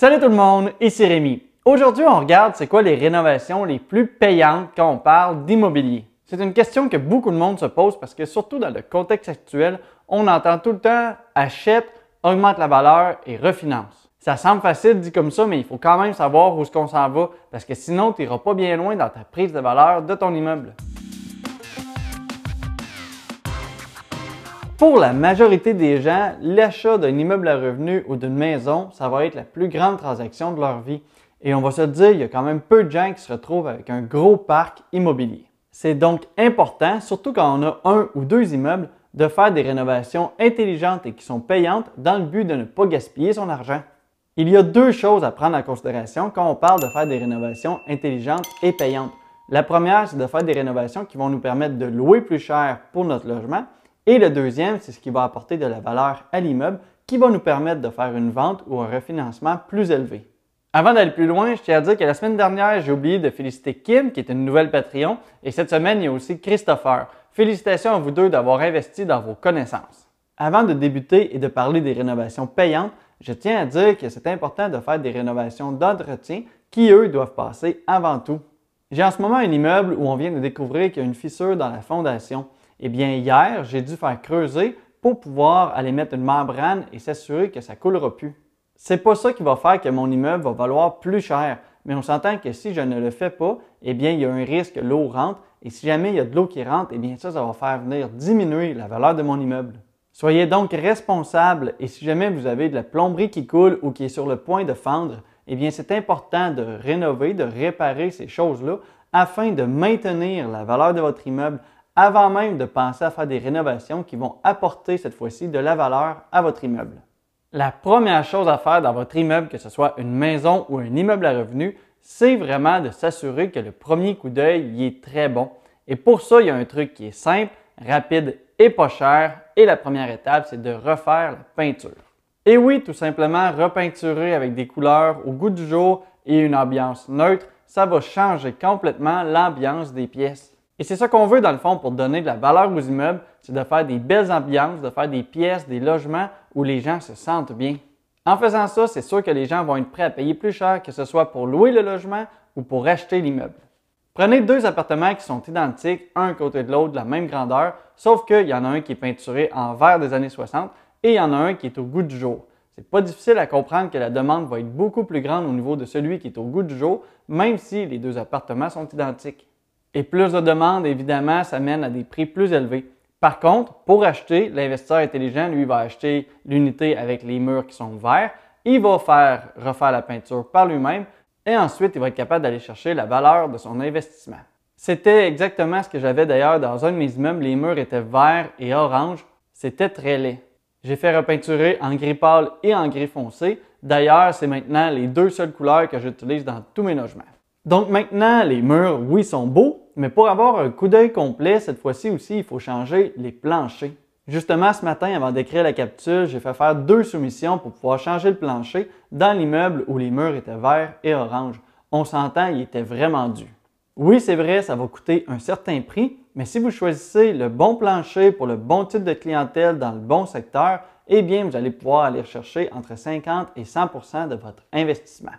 Salut tout le monde, ici Rémi. Aujourd'hui, on regarde c'est quoi les rénovations les plus payantes quand on parle d'immobilier. C'est une question que beaucoup de monde se pose parce que surtout dans le contexte actuel, on entend tout le temps achète, augmente la valeur et refinance. Ça semble facile dit comme ça, mais il faut quand même savoir où est-ce qu'on s'en va parce que sinon, tu n'iras pas bien loin dans ta prise de valeur de ton immeuble. Pour la majorité des gens, l'achat d'un immeuble à revenu ou d'une maison, ça va être la plus grande transaction de leur vie. Et on va se dire, il y a quand même peu de gens qui se retrouvent avec un gros parc immobilier. C'est donc important, surtout quand on a un ou deux immeubles, de faire des rénovations intelligentes et qui sont payantes dans le but de ne pas gaspiller son argent. Il y a deux choses à prendre en considération quand on parle de faire des rénovations intelligentes et payantes. La première, c'est de faire des rénovations qui vont nous permettre de louer plus cher pour notre logement et le deuxième, c'est ce qui va apporter de la valeur à l'immeuble qui va nous permettre de faire une vente ou un refinancement plus élevé. Avant d'aller plus loin, je tiens à dire que la semaine dernière, j'ai oublié de féliciter Kim, qui est une nouvelle Patreon, et cette semaine, il y a aussi Christopher. Félicitations à vous deux d'avoir investi dans vos connaissances. Avant de débuter et de parler des rénovations payantes, je tiens à dire que c'est important de faire des rénovations d'entretien qui, eux, doivent passer avant tout. J'ai en ce moment un immeuble où on vient de découvrir qu'il y a une fissure dans la fondation. Eh bien, hier, j'ai dû faire creuser pour pouvoir aller mettre une membrane et s'assurer que ça ne coulera plus. C'est pas ça qui va faire que mon immeuble va valoir plus cher, mais on s'entend que si je ne le fais pas, eh bien, il y a un risque que l'eau rentre et si jamais il y a de l'eau qui rentre, eh bien, ça, ça va faire venir diminuer la valeur de mon immeuble. Soyez donc responsable et si jamais vous avez de la plomberie qui coule ou qui est sur le point de fendre, eh bien, c'est important de rénover, de réparer ces choses-là afin de maintenir la valeur de votre immeuble avant même de penser à faire des rénovations qui vont apporter cette fois-ci de la valeur à votre immeuble. La première chose à faire dans votre immeuble, que ce soit une maison ou un immeuble à revenus, c'est vraiment de s'assurer que le premier coup d'œil est très bon. Et pour ça, il y a un truc qui est simple, rapide et pas cher. Et la première étape, c'est de refaire la peinture. Et oui, tout simplement, repeinturer avec des couleurs au goût du jour et une ambiance neutre, ça va changer complètement l'ambiance des pièces. Et c'est ça qu'on veut dans le fond pour donner de la valeur aux immeubles, c'est de faire des belles ambiances, de faire des pièces, des logements où les gens se sentent bien. En faisant ça, c'est sûr que les gens vont être prêts à payer plus cher, que ce soit pour louer le logement ou pour acheter l'immeuble. Prenez deux appartements qui sont identiques, un côté de l'autre, de la même grandeur, sauf qu'il y en a un qui est peinturé en vert des années 60 et il y en a un qui est au goût du jour. C'est pas difficile à comprendre que la demande va être beaucoup plus grande au niveau de celui qui est au goût du jour, même si les deux appartements sont identiques. Et plus de demandes, évidemment, ça mène à des prix plus élevés. Par contre, pour acheter, l'investisseur intelligent, lui, va acheter l'unité avec les murs qui sont verts. Il va faire refaire la peinture par lui-même et ensuite, il va être capable d'aller chercher la valeur de son investissement. C'était exactement ce que j'avais d'ailleurs dans un de mes immeubles. Les murs étaient verts et orange. C'était très laid. J'ai fait repeinturer en gris pâle et en gris foncé. D'ailleurs, c'est maintenant les deux seules couleurs que j'utilise dans tous mes logements. Donc maintenant, les murs, oui, sont beaux, mais pour avoir un coup d'œil complet, cette fois-ci aussi, il faut changer les planchers. Justement, ce matin, avant d'écrire la capsule, j'ai fait faire deux soumissions pour pouvoir changer le plancher dans l'immeuble où les murs étaient verts et orange. On s'entend, il était vraiment dû. Oui, c'est vrai, ça va coûter un certain prix, mais si vous choisissez le bon plancher pour le bon type de clientèle dans le bon secteur, eh bien, vous allez pouvoir aller chercher entre 50 et 100% de votre investissement.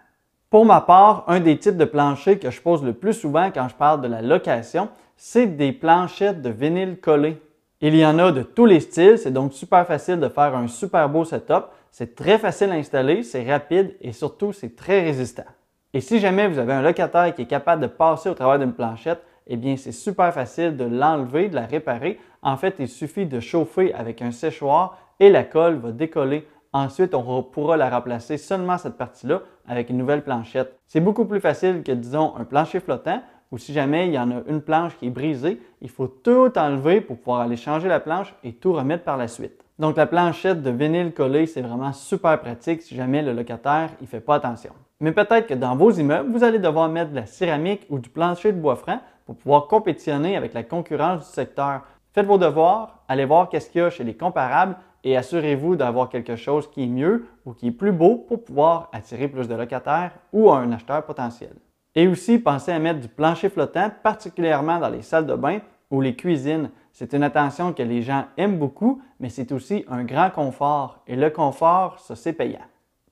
Pour ma part, un des types de planchers que je pose le plus souvent quand je parle de la location, c'est des planchettes de vinyle collé. Il y en a de tous les styles, c'est donc super facile de faire un super beau setup. C'est très facile à installer, c'est rapide et surtout c'est très résistant. Et si jamais vous avez un locataire qui est capable de passer au travers d'une planchette, eh bien c'est super facile de l'enlever, de la réparer. En fait, il suffit de chauffer avec un séchoir et la colle va décoller Ensuite, on pourra la remplacer seulement cette partie-là avec une nouvelle planchette. C'est beaucoup plus facile que, disons, un plancher flottant ou si jamais il y en a une planche qui est brisée, il faut tout enlever pour pouvoir aller changer la planche et tout remettre par la suite. Donc la planchette de vinyle collé, c'est vraiment super pratique si jamais le locataire ne fait pas attention. Mais peut-être que dans vos immeubles, vous allez devoir mettre de la céramique ou du plancher de bois franc pour pouvoir compétitionner avec la concurrence du secteur. Faites vos devoirs, allez voir qu'est-ce qu'il y a chez les comparables et assurez-vous d'avoir quelque chose qui est mieux ou qui est plus beau pour pouvoir attirer plus de locataires ou un acheteur potentiel. Et aussi, pensez à mettre du plancher flottant, particulièrement dans les salles de bain ou les cuisines. C'est une attention que les gens aiment beaucoup, mais c'est aussi un grand confort. Et le confort, ça, c'est payant.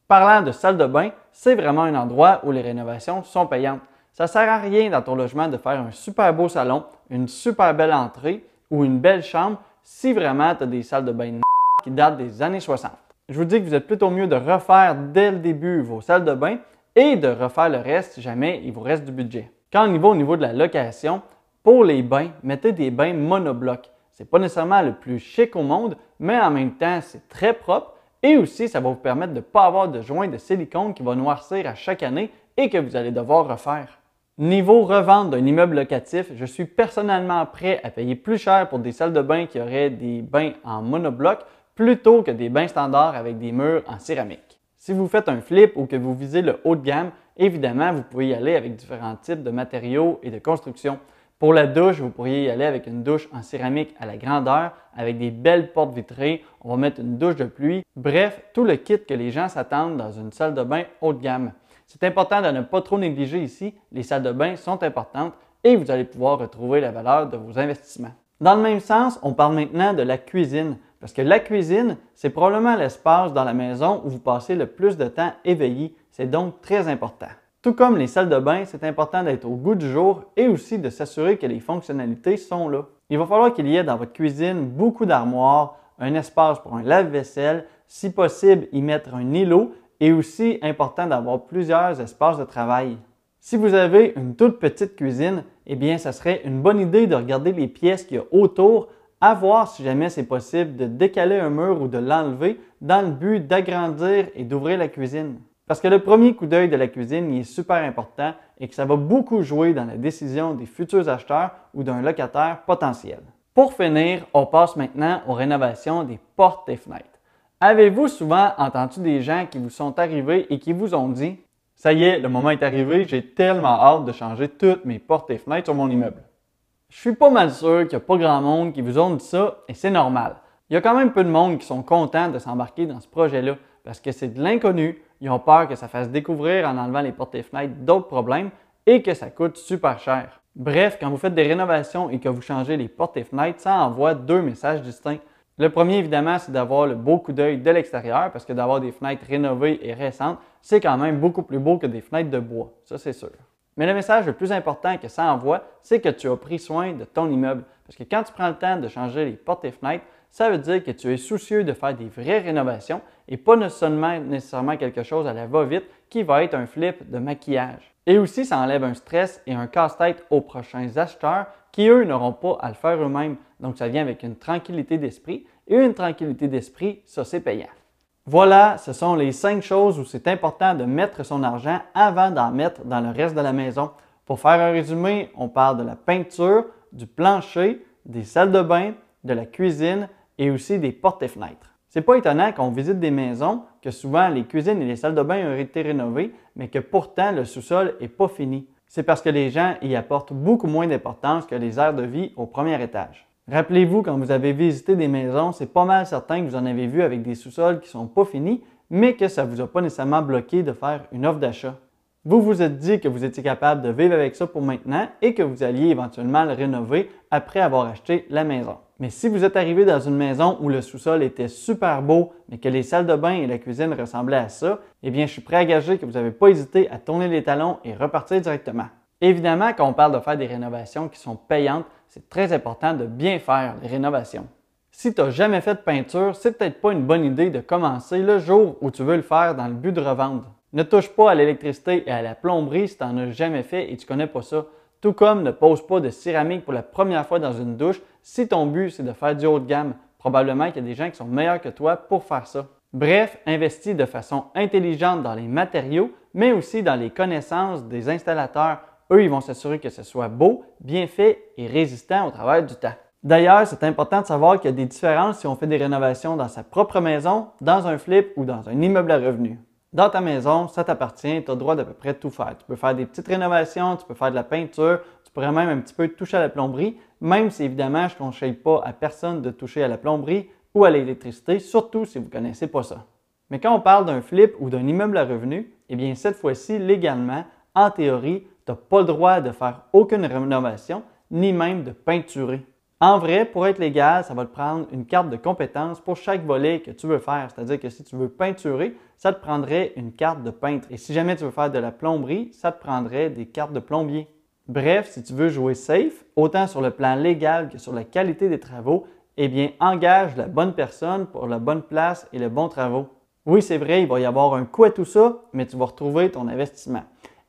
Parlant de salle de bain, c'est vraiment un endroit où les rénovations sont payantes. Ça ne sert à rien dans ton logement de faire un super beau salon, une super belle entrée ou une belle chambre si vraiment tu as des salles de bain qui datent des années 60. Je vous dis que vous êtes plutôt mieux de refaire dès le début vos salles de bain et de refaire le reste si jamais il vous reste du budget. Quand on au niveau de la location, pour les bains, mettez des bains monoblocs. Ce n'est pas nécessairement le plus chic au monde, mais en même temps, c'est très propre et aussi ça va vous permettre de ne pas avoir de joints de silicone qui va noircir à chaque année et que vous allez devoir refaire. Niveau revente d'un immeuble locatif, je suis personnellement prêt à payer plus cher pour des salles de bain qui auraient des bains en monobloc plutôt que des bains standards avec des murs en céramique. Si vous faites un flip ou que vous visez le haut de gamme, évidemment, vous pouvez y aller avec différents types de matériaux et de construction. Pour la douche, vous pourriez y aller avec une douche en céramique à la grandeur, avec des belles portes vitrées. On va mettre une douche de pluie. Bref, tout le kit que les gens s'attendent dans une salle de bain haut de gamme. C'est important de ne pas trop négliger ici. Les salles de bain sont importantes et vous allez pouvoir retrouver la valeur de vos investissements. Dans le même sens, on parle maintenant de la cuisine. Parce que la cuisine, c'est probablement l'espace dans la maison où vous passez le plus de temps éveillé. C'est donc très important. Tout comme les salles de bain, c'est important d'être au goût du jour et aussi de s'assurer que les fonctionnalités sont là. Il va falloir qu'il y ait dans votre cuisine beaucoup d'armoires, un espace pour un lave-vaisselle, si possible y mettre un îlot et aussi important d'avoir plusieurs espaces de travail. Si vous avez une toute petite cuisine, eh bien, ça serait une bonne idée de regarder les pièces qu'il y a autour, à voir si jamais c'est possible de décaler un mur ou de l'enlever dans le but d'agrandir et d'ouvrir la cuisine. Parce que le premier coup d'œil de la cuisine est super important et que ça va beaucoup jouer dans la décision des futurs acheteurs ou d'un locataire potentiel. Pour finir, on passe maintenant aux rénovations des portes et fenêtres. Avez-vous souvent entendu des gens qui vous sont arrivés et qui vous ont dit Ça y est, le moment est arrivé, j'ai tellement hâte de changer toutes mes portes et fenêtres sur mon immeuble. Je suis pas mal sûr qu'il n'y a pas grand monde qui vous ont dit ça et c'est normal. Il y a quand même peu de monde qui sont contents de s'embarquer dans ce projet-là parce que c'est de l'inconnu, ils ont peur que ça fasse découvrir en enlevant les portes et fenêtres d'autres problèmes et que ça coûte super cher. Bref, quand vous faites des rénovations et que vous changez les portes et fenêtres, ça envoie deux messages distincts. Le premier, évidemment, c'est d'avoir le beau coup d'œil de l'extérieur, parce que d'avoir des fenêtres rénovées et récentes, c'est quand même beaucoup plus beau que des fenêtres de bois, ça c'est sûr. Mais le message le plus important que ça envoie, c'est que tu as pris soin de ton immeuble. Parce que quand tu prends le temps de changer les portes et fenêtres, ça veut dire que tu es soucieux de faire des vraies rénovations et pas seulement nécessairement quelque chose à la va-vite qui va être un flip de maquillage. Et aussi, ça enlève un stress et un casse-tête aux prochains acheteurs qui, eux, n'auront pas à le faire eux-mêmes. Donc, ça vient avec une tranquillité d'esprit. Et une tranquillité d'esprit, ça, c'est payant. Voilà, ce sont les cinq choses où c'est important de mettre son argent avant d'en mettre dans le reste de la maison. Pour faire un résumé, on parle de la peinture, du plancher, des salles de bain, de la cuisine et aussi des portes et fenêtres. C'est pas étonnant qu'on visite des maisons que souvent les cuisines et les salles de bain ont été rénovées, mais que pourtant le sous-sol n'est pas fini c'est parce que les gens y apportent beaucoup moins d'importance que les aires de vie au premier étage. Rappelez-vous, quand vous avez visité des maisons, c'est pas mal certain que vous en avez vu avec des sous-sols qui sont pas finis, mais que ça vous a pas nécessairement bloqué de faire une offre d'achat. Vous vous êtes dit que vous étiez capable de vivre avec ça pour maintenant et que vous alliez éventuellement le rénover après avoir acheté la maison. Mais si vous êtes arrivé dans une maison où le sous-sol était super beau, mais que les salles de bain et la cuisine ressemblaient à ça, eh bien, je suis prêt à gager que vous n'avez pas hésité à tourner les talons et repartir directement. Évidemment, quand on parle de faire des rénovations qui sont payantes, c'est très important de bien faire les rénovations. Si tu n'as jamais fait de peinture, c'est peut-être pas une bonne idée de commencer le jour où tu veux le faire dans le but de revendre. Ne touche pas à l'électricité et à la plomberie si tu n'en as jamais fait et tu connais pas ça. Tout comme ne pose pas de céramique pour la première fois dans une douche si ton but c'est de faire du haut de gamme. Probablement qu'il y a des gens qui sont meilleurs que toi pour faire ça. Bref, investis de façon intelligente dans les matériaux, mais aussi dans les connaissances des installateurs. Eux, ils vont s'assurer que ce soit beau, bien fait et résistant au travail du temps. D'ailleurs, c'est important de savoir qu'il y a des différences si on fait des rénovations dans sa propre maison, dans un flip ou dans un immeuble à revenus. Dans ta maison, ça t'appartient, tu as le droit d'à peu près tout faire. Tu peux faire des petites rénovations, tu peux faire de la peinture, tu pourrais même un petit peu toucher à la plomberie, même si évidemment je ne conseille pas à personne de toucher à la plomberie ou à l'électricité, surtout si vous ne connaissez pas ça. Mais quand on parle d'un flip ou d'un immeuble à revenu, eh bien cette fois-ci, légalement, en théorie, tu n'as pas le droit de faire aucune rénovation, ni même de peinturer. En vrai, pour être légal, ça va te prendre une carte de compétences pour chaque volet que tu veux faire. C'est-à-dire que si tu veux peinturer, ça te prendrait une carte de peintre. Et si jamais tu veux faire de la plomberie, ça te prendrait des cartes de plombier. Bref, si tu veux jouer safe, autant sur le plan légal que sur la qualité des travaux, eh bien, engage la bonne personne pour la bonne place et le bon travaux. Oui, c'est vrai, il va y avoir un coût à tout ça, mais tu vas retrouver ton investissement.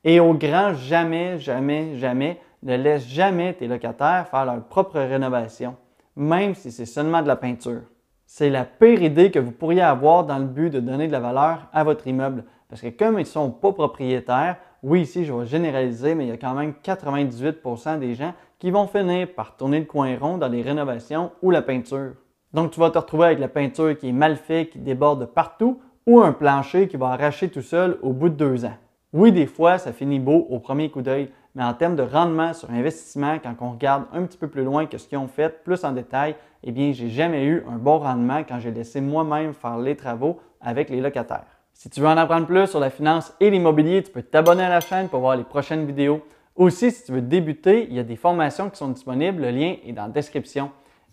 Et au grand jamais, jamais, jamais, ne laisse jamais tes locataires faire leur propre rénovation, même si c'est seulement de la peinture. C'est la pire idée que vous pourriez avoir dans le but de donner de la valeur à votre immeuble. Parce que comme ils ne sont pas propriétaires, oui, ici je vais généraliser, mais il y a quand même 98% des gens qui vont finir par tourner le coin rond dans les rénovations ou la peinture. Donc tu vas te retrouver avec la peinture qui est mal faite, qui déborde partout, ou un plancher qui va arracher tout seul au bout de deux ans. Oui, des fois, ça finit beau au premier coup d'œil, mais en termes de rendement sur investissement, quand on regarde un petit peu plus loin que ce qu'ils ont fait, plus en détail, eh bien, j'ai jamais eu un bon rendement quand j'ai laissé moi-même faire les travaux avec les locataires. Si tu veux en apprendre plus sur la finance et l'immobilier, tu peux t'abonner à la chaîne pour voir les prochaines vidéos. Aussi, si tu veux débuter, il y a des formations qui sont disponibles. Le lien est dans la description.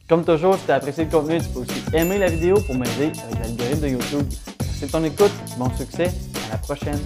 Comme toujours, si tu as apprécié le contenu, tu peux aussi aimer la vidéo pour m'aider avec l'algorithme de YouTube. Merci de ton écoute, bon succès, à la prochaine.